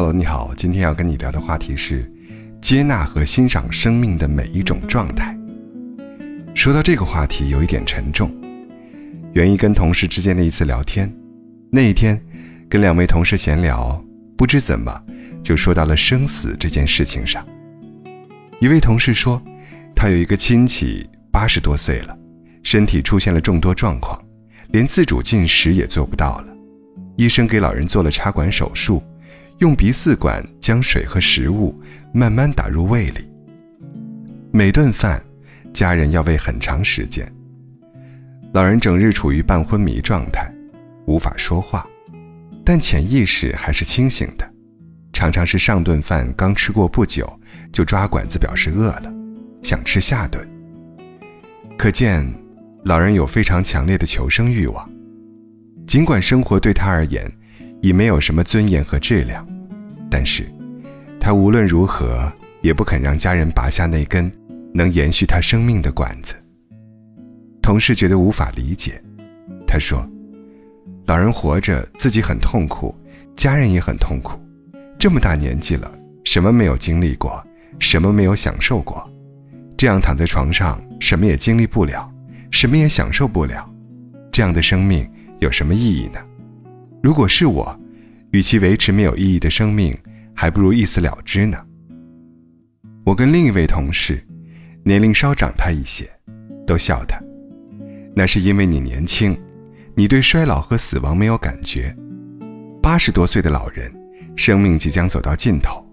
Hello，你好，今天要跟你聊的话题是接纳和欣赏生命的每一种状态。说到这个话题，有一点沉重，源于跟同事之间的一次聊天。那一天，跟两位同事闲聊，不知怎么就说到了生死这件事情上。一位同事说，他有一个亲戚八十多岁了，身体出现了众多状况，连自主进食也做不到了。医生给老人做了插管手术，用鼻饲管将水和食物慢慢打入胃里。每顿饭，家人要喂很长时间。老人整日处于半昏迷状态，无法说话，但潜意识还是清醒的，常常是上顿饭刚吃过不久，就抓管子表示饿了，想吃下顿。可见，老人有非常强烈的求生欲望。尽管生活对他而言已没有什么尊严和质量，但是，他无论如何也不肯让家人拔下那根能延续他生命的管子。同事觉得无法理解，他说：“老人活着自己很痛苦，家人也很痛苦，这么大年纪了，什么没有经历过，什么没有享受过，这样躺在床上，什么也经历不了，什么也享受不了，这样的生命。”有什么意义呢？如果是我，与其维持没有意义的生命，还不如一死了之呢。我跟另一位同事，年龄稍长他一些，都笑他，那是因为你年轻，你对衰老和死亡没有感觉。八十多岁的老人，生命即将走到尽头，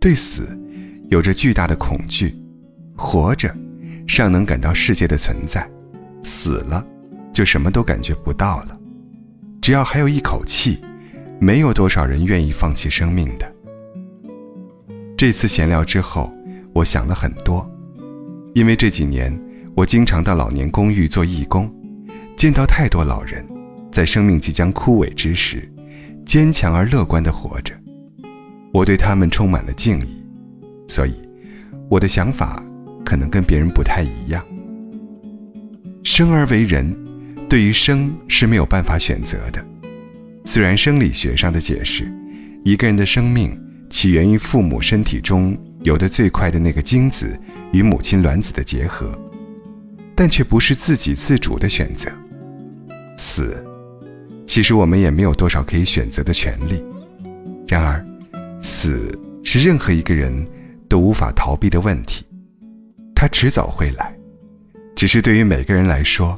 对死有着巨大的恐惧，活着尚能感到世界的存在，死了就什么都感觉不到了。只要还有一口气，没有多少人愿意放弃生命的。这次闲聊之后，我想了很多，因为这几年我经常到老年公寓做义工，见到太多老人在生命即将枯萎之时，坚强而乐观地活着，我对他们充满了敬意，所以我的想法可能跟别人不太一样。生而为人。对于生是没有办法选择的，虽然生理学上的解释，一个人的生命起源于父母身体中游得最快的那个精子与母亲卵子的结合，但却不是自给自主的选择。死，其实我们也没有多少可以选择的权利。然而，死是任何一个人都无法逃避的问题，它迟早会来，只是对于每个人来说。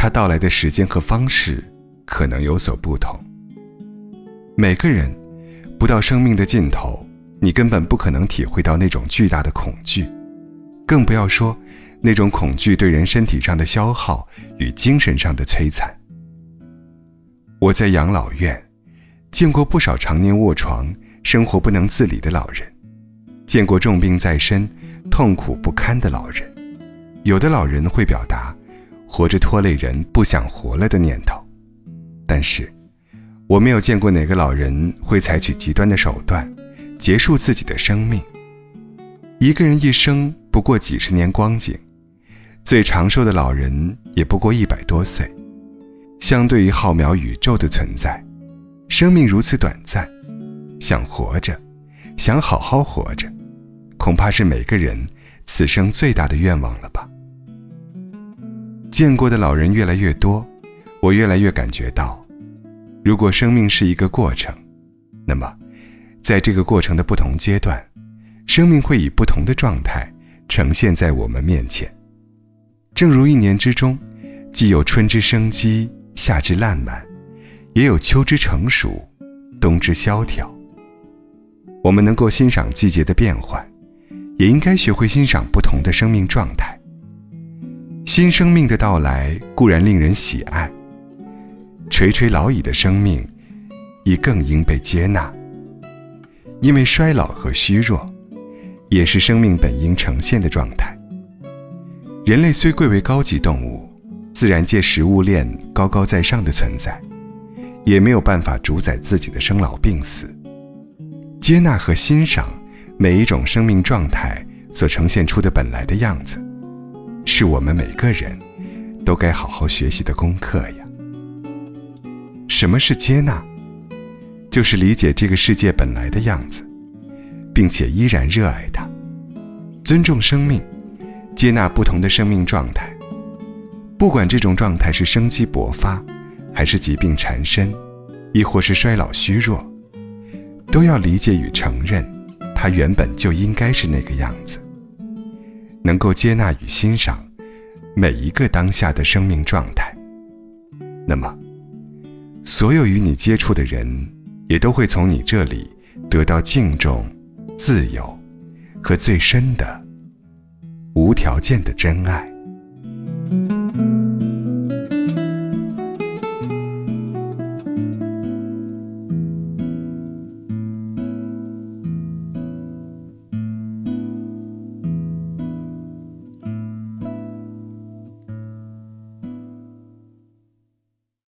它到来的时间和方式可能有所不同。每个人不到生命的尽头，你根本不可能体会到那种巨大的恐惧，更不要说那种恐惧对人身体上的消耗与精神上的摧残。我在养老院见过不少常年卧床、生活不能自理的老人，见过重病在身、痛苦不堪的老人，有的老人会表达。活着拖累人，不想活了的念头，但是，我没有见过哪个老人会采取极端的手段，结束自己的生命。一个人一生不过几十年光景，最长寿的老人也不过一百多岁。相对于浩渺宇宙的存在，生命如此短暂，想活着，想好好活着，恐怕是每个人此生最大的愿望了吧。见过的老人越来越多，我越来越感觉到，如果生命是一个过程，那么，在这个过程的不同阶段，生命会以不同的状态呈现在我们面前。正如一年之中，既有春之生机，夏之烂漫，也有秋之成熟，冬之萧条。我们能够欣赏季节的变换，也应该学会欣赏不同的生命状态。新生命的到来固然令人喜爱，垂垂老矣的生命亦更应被接纳。因为衰老和虚弱，也是生命本应呈现的状态。人类虽贵为高级动物，自然界食物链高高在上的存在，也没有办法主宰自己的生老病死。接纳和欣赏每一种生命状态所呈现出的本来的样子。是我们每个人都该好好学习的功课呀。什么是接纳？就是理解这个世界本来的样子，并且依然热爱它，尊重生命，接纳不同的生命状态。不管这种状态是生机勃发，还是疾病缠身，亦或是衰老虚弱，都要理解与承认，它原本就应该是那个样子。能够接纳与欣赏每一个当下的生命状态，那么，所有与你接触的人，也都会从你这里得到敬重、自由和最深的、无条件的真爱。